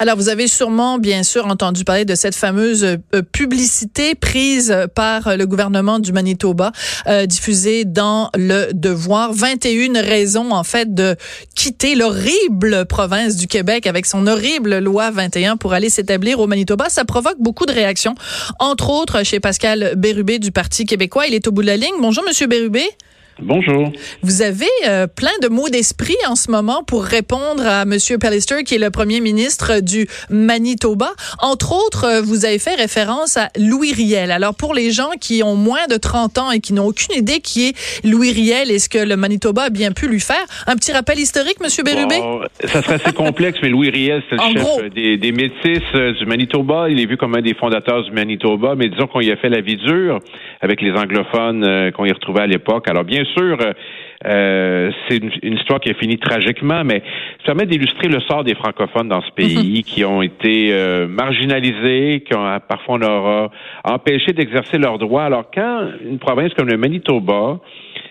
Alors, vous avez sûrement, bien sûr, entendu parler de cette fameuse euh, publicité prise par le gouvernement du Manitoba, euh, diffusée dans le Devoir. 21 raisons, en fait, de quitter l'horrible province du Québec avec son horrible loi 21 pour aller s'établir au Manitoba. Ça provoque beaucoup de réactions, entre autres chez Pascal Bérubé du Parti québécois. Il est au bout de la ligne. Bonjour, Monsieur Bérubé. Bonjour. Vous avez euh, plein de mots d'esprit en ce moment pour répondre à Monsieur Pallister, qui est le premier ministre du Manitoba. Entre autres, euh, vous avez fait référence à Louis Riel. Alors, pour les gens qui ont moins de 30 ans et qui n'ont aucune idée qui est Louis Riel et ce que le Manitoba a bien pu lui faire, un petit rappel historique, Monsieur Bérubé? Bon, ça serait assez complexe, mais Louis Riel, c'est le En chef gros. des, des métis euh, du Manitoba. Il est vu comme un des fondateurs du Manitoba, mais disons qu'on y a fait la vie dure avec les anglophones euh, qu'on y retrouvait à l'époque. Alors, bien sûr, euh, euh, c'est une, une histoire qui a fini tragiquement, mais ça permet d'illustrer le sort des francophones dans ce pays qui ont été euh, marginalisés, qui ont parfois on leur a empêché d'exercer leurs droits. Alors quand une province comme le Manitoba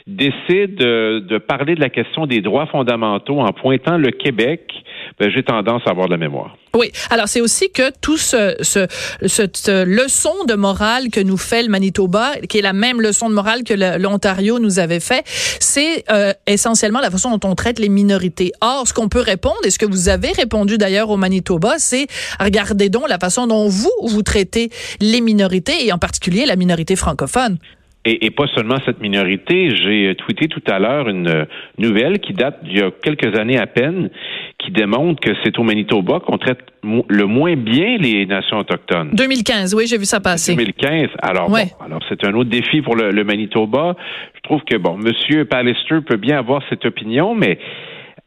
décide de, de parler de la question des droits fondamentaux en pointant le Québec, ben, j'ai tendance à avoir de la mémoire. Oui. Alors, c'est aussi que tout ce, ce, cette leçon de morale que nous fait le Manitoba, qui est la même leçon de morale que l'Ontario nous avait fait, c'est euh, essentiellement la façon dont on traite les minorités. Or, ce qu'on peut répondre, et ce que vous avez répondu d'ailleurs au Manitoba, c'est regardez donc la façon dont vous, vous traitez les minorités, et en particulier la minorité francophone. Et, et pas seulement cette minorité. J'ai euh, tweeté tout à l'heure une euh, nouvelle qui date d'il y a quelques années à peine, qui démontre que c'est au Manitoba qu'on traite le moins bien les nations autochtones. 2015, oui, j'ai vu ça passer. 2015. Alors, Ouais. bon, alors c'est un autre défi pour le, le Manitoba. Je trouve que bon, Monsieur Pallister peut bien avoir cette opinion, mais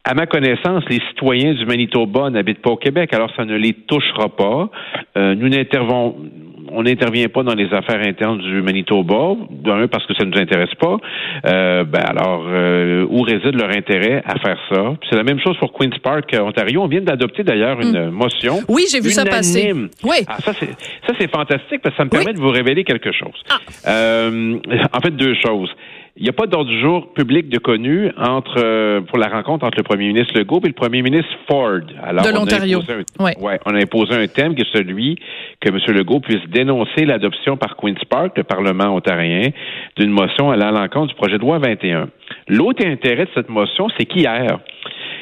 à ma connaissance, les citoyens du Manitoba n'habitent pas au Québec, alors ça ne les touchera pas. Euh, nous n'intervenons on n'intervient pas dans les affaires internes du Manitoba, d'un parce que ça ne nous intéresse pas. Euh, ben alors, euh, où réside leur intérêt à faire ça? C'est la même chose pour Queens Park, euh, Ontario. On vient d'adopter d'ailleurs une euh, motion. Oui, j'ai vu ça passer. Oui. Ah, ça c'est ça c'est fantastique parce que ça me permet Oui. de vous révéler quelque chose. Ah. Euh, en fait, deux choses. Il n'y a pas d'ordre du jour public de connu entre euh, pour la rencontre entre le premier ministre Legault et le premier ministre Ford. Alors, De l'Ontario. ouais, on a imposé un thème qui est celui que M. Legault puisse dénoncer l'adoption par Queen's Park, le Parlement ontarien, d'une motion allant à l'encontre du projet de loi 21. L'autre intérêt de cette motion, c'est qu'hier,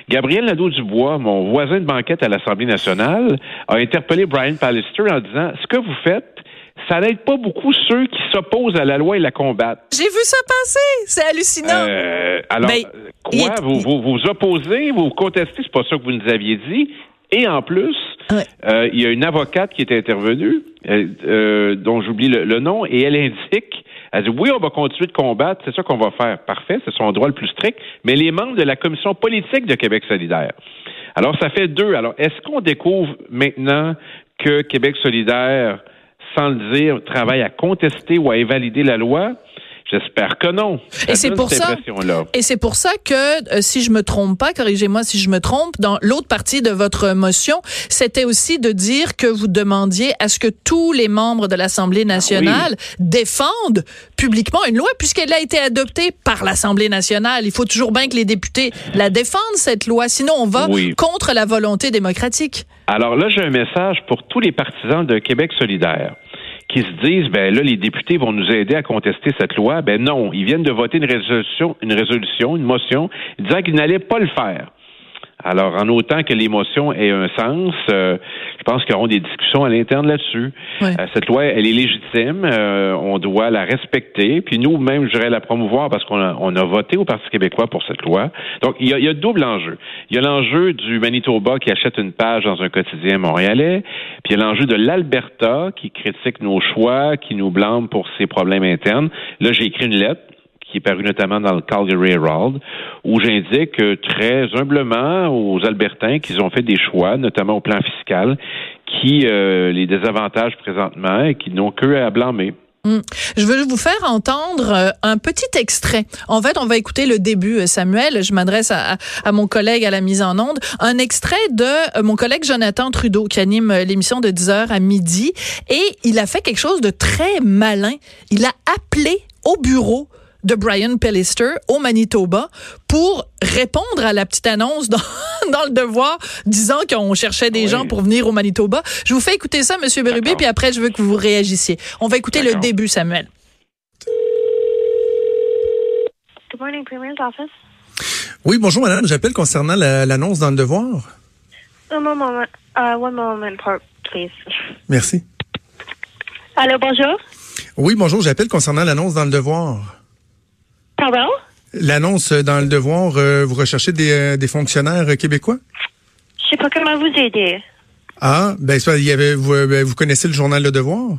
Gabriel Nadeau-Dubois, mon voisin de banquette à l'Assemblée nationale, a interpellé Brian Pallister en disant Ce que vous faites, ça n'aide pas beaucoup ceux qui s'opposent à la loi et la combattent. J'ai vu ça passer. C'est hallucinant. Euh, alors, Ben, quoi? est- Vous, vous vous opposez, vous contestez, c'est pas ça que vous nous aviez dit. Et en plus, Ouais. euh, il y a une avocate qui est intervenue, euh, euh, dont j'oublie le, le nom, et elle indique, elle dit, oui, on va continuer de combattre, c'est ça qu'on va faire. Parfait, c'est son droit le plus strict, mais les membres de la commission politique de Québec solidaire. Alors, ça fait deux. Alors, est-ce qu'on découvre maintenant que Québec solidaire, sans le dire, travaille à contester ou à invalider la loi? J'espère que non. Et c'est pour ça. Et c'est pour ça que, euh, si je me trompe pas, corrigez-moi si je me trompe, dans l'autre partie de votre motion, c'était aussi de dire que vous demandiez à ce que tous les membres de l'Assemblée nationale défendent publiquement une loi, puisqu'elle a été adoptée par l'Assemblée nationale. Il faut toujours bien que les députés la défendent, cette loi, sinon on va Oui. contre la volonté démocratique. Alors là, j'ai un message pour tous les partisans de Québec solidaire qui se disent, ben là, les députés vont nous aider à contester cette loi. Ben non, ils viennent de voter une résolution, une résolution, une motion, disant qu'ils n'allaient pas le faire. Alors, en autant que l'émotion ait un sens, euh, je pense qu'il y aura des discussions à l'interne là-dessus. Euh, cette loi, elle est légitime. euh, on doit la respecter. Puis nous, même, je dirais la promouvoir parce qu'on a, on a voté au Parti québécois pour cette loi. Donc, il y a, il y a double enjeu. Il y a l'enjeu du Manitoba qui achète une page dans un quotidien montréalais. Puis il y a l'enjeu de l'Alberta qui critique nos choix, qui nous blâme pour ses problèmes internes. Là, j'ai écrit une lettre qui est paru notamment dans le Calgary Herald, où j'indique euh, très humblement aux Albertains qu'ils ont fait des choix, notamment au plan fiscal, qui euh, les désavantagent présentement et qui n'ont qu'eux à blâmer. Mm. Je veux vous faire entendre euh, un petit extrait. En fait, on va écouter le début, Samuel. Je m'adresse à, mon collègue à la mise en onde. Un extrait de mon collègue Jonathan Trudeau qui anime l'émission de 10h à midi. Et il a fait quelque chose de très malin. Il a appelé au bureau de Brian Pellister au Manitoba pour répondre à la petite annonce dans, dans le devoir disant qu'on cherchait des Oui. gens pour venir au Manitoba. Je vous fais écouter ça, Monsieur Bérubé, puis après, je veux que vous réagissiez. On va écouter le début, Samuel. Good morning, Premier's office. Oui, bonjour madame, j'appelle concernant la- l'annonce dans le devoir. One moment, uh, one moment, please. Merci. Allô, bonjour? Oui, bonjour, j'appelle concernant l'annonce dans le devoir. Pardon? L'annonce dans le devoir, euh, vous recherchez des, euh, des fonctionnaires euh, québécois? Je sais pas comment vous aider. Ah, ben, ça, il y avait, vous, ben, vous connaissez le journal Le Devoir?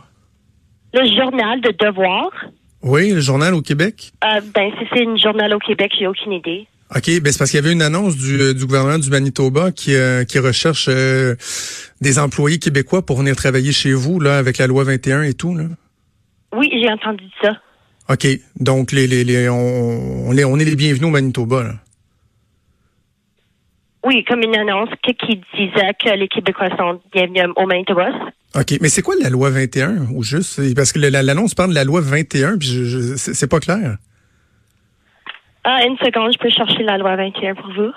Le journal de devoir? Oui, le journal au Québec? Euh, ben, si c'est un journal au Québec, j'ai aucune idée. OK, ben c'est parce qu'il y avait une annonce du, du gouvernement du Manitoba qui, euh, qui recherche euh, des employés québécois pour venir travailler chez vous, là, avec la loi 21 et tout, là. Oui, j'ai entendu ça. OK, donc les, les, les, on, on est, on est les bienvenus au Manitoba, là. Oui, comme une annonce qui, qui disait que les Québécois sont bienvenus au Manitoba. OK, mais c'est quoi la loi 21 ou juste? Parce que l'annonce parle de la loi 21 puis je, je- c'est pas clair. Ah, une seconde, je peux chercher la loi 21 pour vous.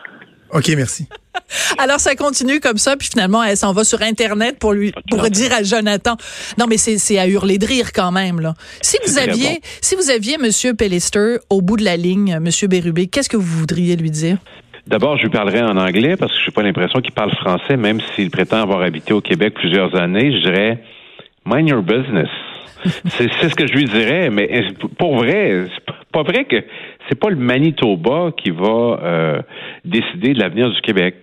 OK, merci. Alors ça continue comme ça, puis finalement elle s'en va sur internet pour lui pour dire à Jonathan. Non mais c'est c'est à hurler de rire quand même là. Si vous aviez bon. si vous aviez Monsieur Pellister au bout de la ligne, Monsieur Bérubé, qu'est-ce que vous voudriez lui dire? D'abord, je lui parlerai en anglais parce que je n'ai pas l'impression qu'il parle français, même s'il prétend avoir habité au Québec plusieurs années. Je dirais Mind your business. C'est ce que je lui dirais, mais pour vrai, c'est pas- pas vrai que c'est pas le Manitoba qui va euh, décider de l'avenir du Québec.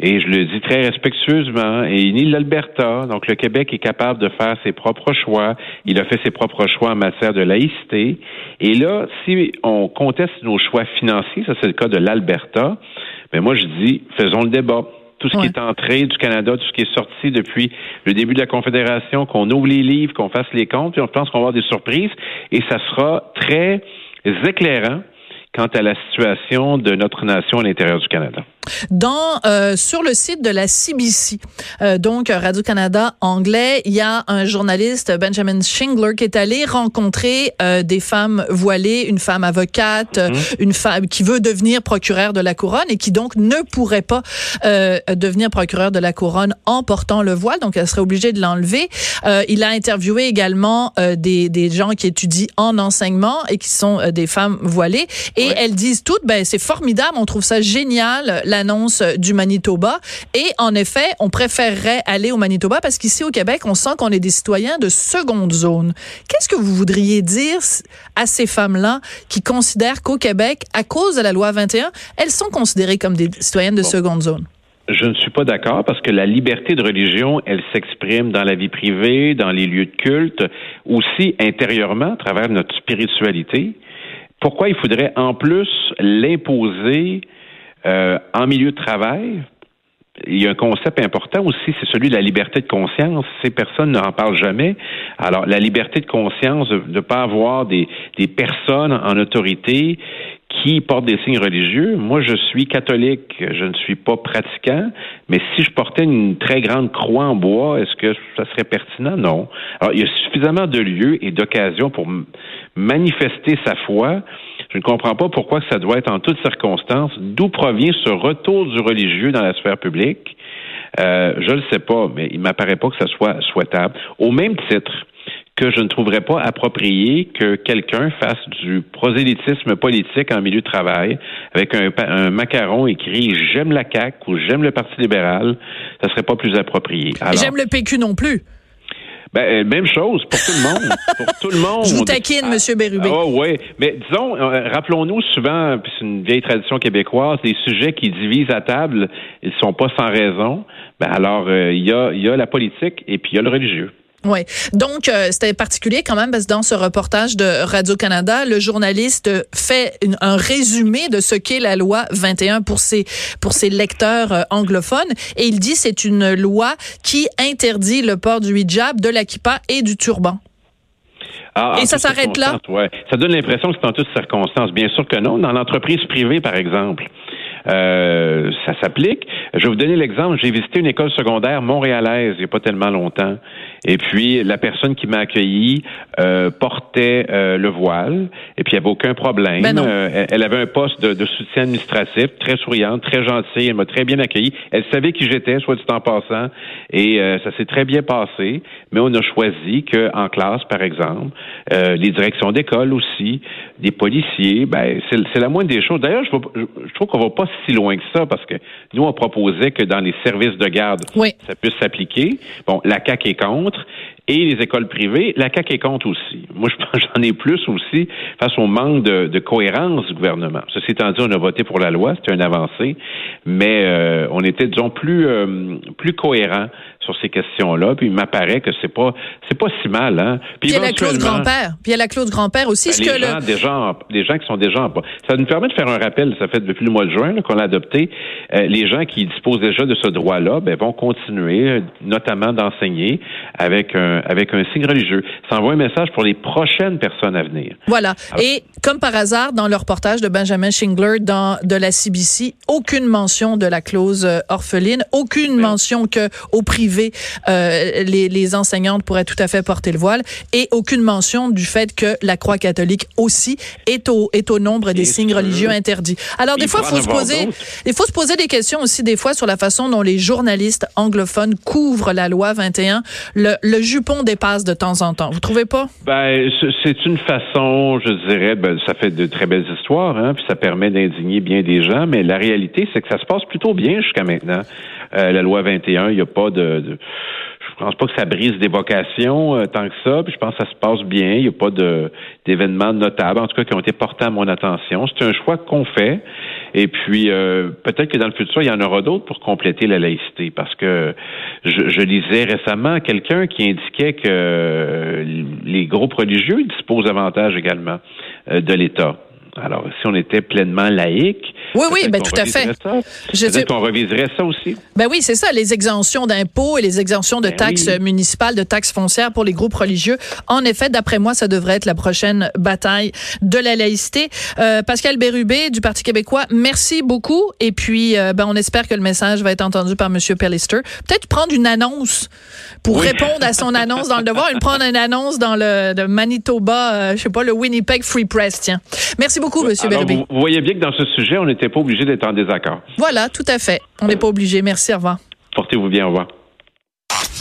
Et je le dis très respectueusement, et ni l'Alberta. Donc, le Québec est capable de faire ses propres choix. Il a fait ses propres choix en matière de laïcité. Et là, si on conteste nos choix financiers, ça c'est le cas de l'Alberta, mais moi je dis, faisons le débat. Tout ce Ouais. qui est entré du Canada, tout ce qui est sorti depuis le début de la Confédération, qu'on ouvre les livres, qu'on fasse les comptes, puis on pense qu'on va avoir des surprises, et ça sera très éclairant quant à la situation de notre nation à l'intérieur du Canada. Dans euh, sur le site de la CBC, euh, donc Radio Canada anglais, il y a un journaliste Benjamin Shingler qui est allé rencontrer euh, des femmes voilées, une femme avocate, euh, une femme qui veut devenir procureur de la couronne et qui donc ne pourrait pas euh, devenir procureur de la couronne en portant le voile, donc elle serait obligée de l'enlever. Euh, il a interviewé également euh, des des gens qui étudient en enseignement et qui sont des femmes voilées. Et elles disent toutes ben c'est formidable, on trouve ça génial l'annonce du Manitoba et en effet, on préférerait aller au Manitoba parce qu'ici au Québec, on sent qu'on est des citoyens de seconde zone. Qu'est-ce que vous voudriez dire à ces femmes-là qui considèrent qu'au Québec, à cause de la loi 21, elles sont considérées comme des citoyennes de seconde zone? Je ne suis pas d'accord parce que la liberté de religion, elle s'exprime dans la vie privée, dans les lieux de culte, aussi intérieurement à travers notre spiritualité. Pourquoi il faudrait en plus l'imposer euh, en milieu de travail? Il y a un concept important aussi, c'est celui de la liberté de conscience. Ces personnes n'en parlent jamais. Alors, la liberté de conscience de ne pas avoir des, des personnes en autorité qui portent des signes religieux. Moi, je suis catholique, je ne suis pas pratiquant, mais si je portais une très grande croix en bois, est-ce que ça serait pertinent? Non. Alors, il y a suffisamment de lieux et d'occasions pour manifester sa foi. Je ne comprends pas pourquoi ça doit être en toutes circonstances. D'où provient ce retour du religieux dans la sphère publique? Euh, je ne le sais pas, mais il m'apparaît pas que ça soit souhaitable. Au même titre que je ne trouverais pas approprié que quelqu'un fasse du prosélytisme politique en milieu de travail avec un, un macaron écrit j'aime la CAQ ou j'aime le Parti libéral, ça serait pas plus approprié. J'aime le PQ non plus. Ben, euh, même chose pour tout le monde. pour tout le monde. Je vous taquine, M. Monsieur Bérubé. Oh, oui. Mais disons, euh, rappelons-nous souvent, puis c'est une vieille tradition québécoise, les sujets qui divisent à table, ils sont pas sans raison. Ben, alors, euh, il y, a, y a la politique et puis il y a le religieux. Oui. Donc, euh, c'était particulier quand même parce que dans ce reportage de Radio-Canada, le journaliste fait un résumé de ce qu'est la loi 21 pour ses, pour ses lecteurs euh, anglophones. Et il dit c'est une loi qui interdit le port du hijab, de l'akipa et du turban. Ah, et ça s'arrête là? Ouais. Ça donne l'impression que c'est en toutes circonstances. Bien sûr que non. Dans l'entreprise privée, par exemple, euh, ça s'applique. Je vais vous donner l'exemple. J'ai visité une école secondaire montréalaise il n'y a pas tellement longtemps. Et puis, la personne qui m'a accueilli euh, portait euh, le voile. Et puis, il n'y avait aucun problème. Ben elle avait un poste de, soutien administratif, très souriante, très gentille. Elle m'a très bien accueilli. Elle savait qui j'étais, soit du temps passant. Et ça s'est très bien passé. Mais on a choisi qu'en classe, par exemple, les directions d'école aussi, des policiers, ben, c'est la moindre des choses. D'ailleurs, je, je trouve qu'on va pas si loin que ça parce que nous, on proposait que dans les services de garde, ça puisse s'appliquer. Bon, la CAQ est contre montre et les écoles privées, la CAQ est contre aussi. Moi, je pense j'en ai plus aussi face au manque de, cohérence du gouvernement. Ceci étant dit, on a voté pour la loi, c'était une avancée, mais euh, on était, disons, plus, euh, plus cohérent sur ces questions-là. Puis il m'apparaît que c'est pas c'est pas si mal. Hein? Puis, il y a la clause grand-père. Puis il y a la clause grand-père aussi. Ben, les, gens, des gens, des gens qui sont déjà en Ça nous permet de faire un rappel. Ça fait depuis le mois de juin qu'on l'a adopté. Euh, les gens qui disposent déjà de ce droit-là ben, vont continuer, notamment d'enseigner avec un avec un signe religieux. Ça envoie un message pour les prochaines personnes à venir. Voilà. Et comme par hasard, dans le reportage de Benjamin Shingler dans de la CBC, aucune mention de la clause euh, orpheline, aucune mention que au privé euh, les, les enseignantes pourraient tout à fait porter le voile et aucune mention du fait que la croix catholique aussi est au est au nombre des signes religieux interdits. Alors des fois, il faut se poser, il faut se poser des questions aussi des fois sur la façon dont les journalistes anglophones couvrent la loi 21. Le, le jupon dépasse de temps en temps. Vous trouvez pas? Ben c'est une façon, je dirais, ben, ça fait de très belles histoires, hein, puis ça permet d'indigner bien des gens, mais la réalité c'est que ça se passe plutôt bien jusqu'à maintenant. Euh, la loi 21, il n'y a pas de, de je pense pas que ça brise des vocations euh, tant que ça. Puis je pense que ça se passe bien. Il n'y a pas d'événements notables, en tout cas, qui ont été portés à mon attention. C'est un choix qu'on fait. Et puis euh, peut-être que dans le futur, il y en aura d'autres pour compléter la laïcité. Parce que je, je lisais récemment quelqu'un qui indiquait que les groupes religieux disposent davantage également de l'État. Alors, si on était pleinement laïque, oui, oui, ben tout à fait. Peut-être qu'on reviserait ça aussi. Ben oui, c'est ça, les exemptions d'impôts et les exemptions de ben taxes municipales, de taxes foncières pour les groupes religieux. En effet, d'après moi, ça devrait être la prochaine bataille de la laïcité. Euh, Pascal Bérubé du Parti québécois, merci beaucoup. Et puis, euh, ben, on espère que le message va être entendu par M. Pellister. Peut-être prendre une annonce pour répondre à son annonce dans le devoir. Il prendre une annonce dans le Manitoba, euh, je sais pas, le Winnipeg Free Press, tiens. Merci beaucoup, M. Bérubé. Vous, voyez bien que dans ce sujet, on n'était pas obligé d'être en désaccord. Voilà, tout à fait. On n'est pas obligé. Merci, au revoir. Portez-vous bien, au revoir.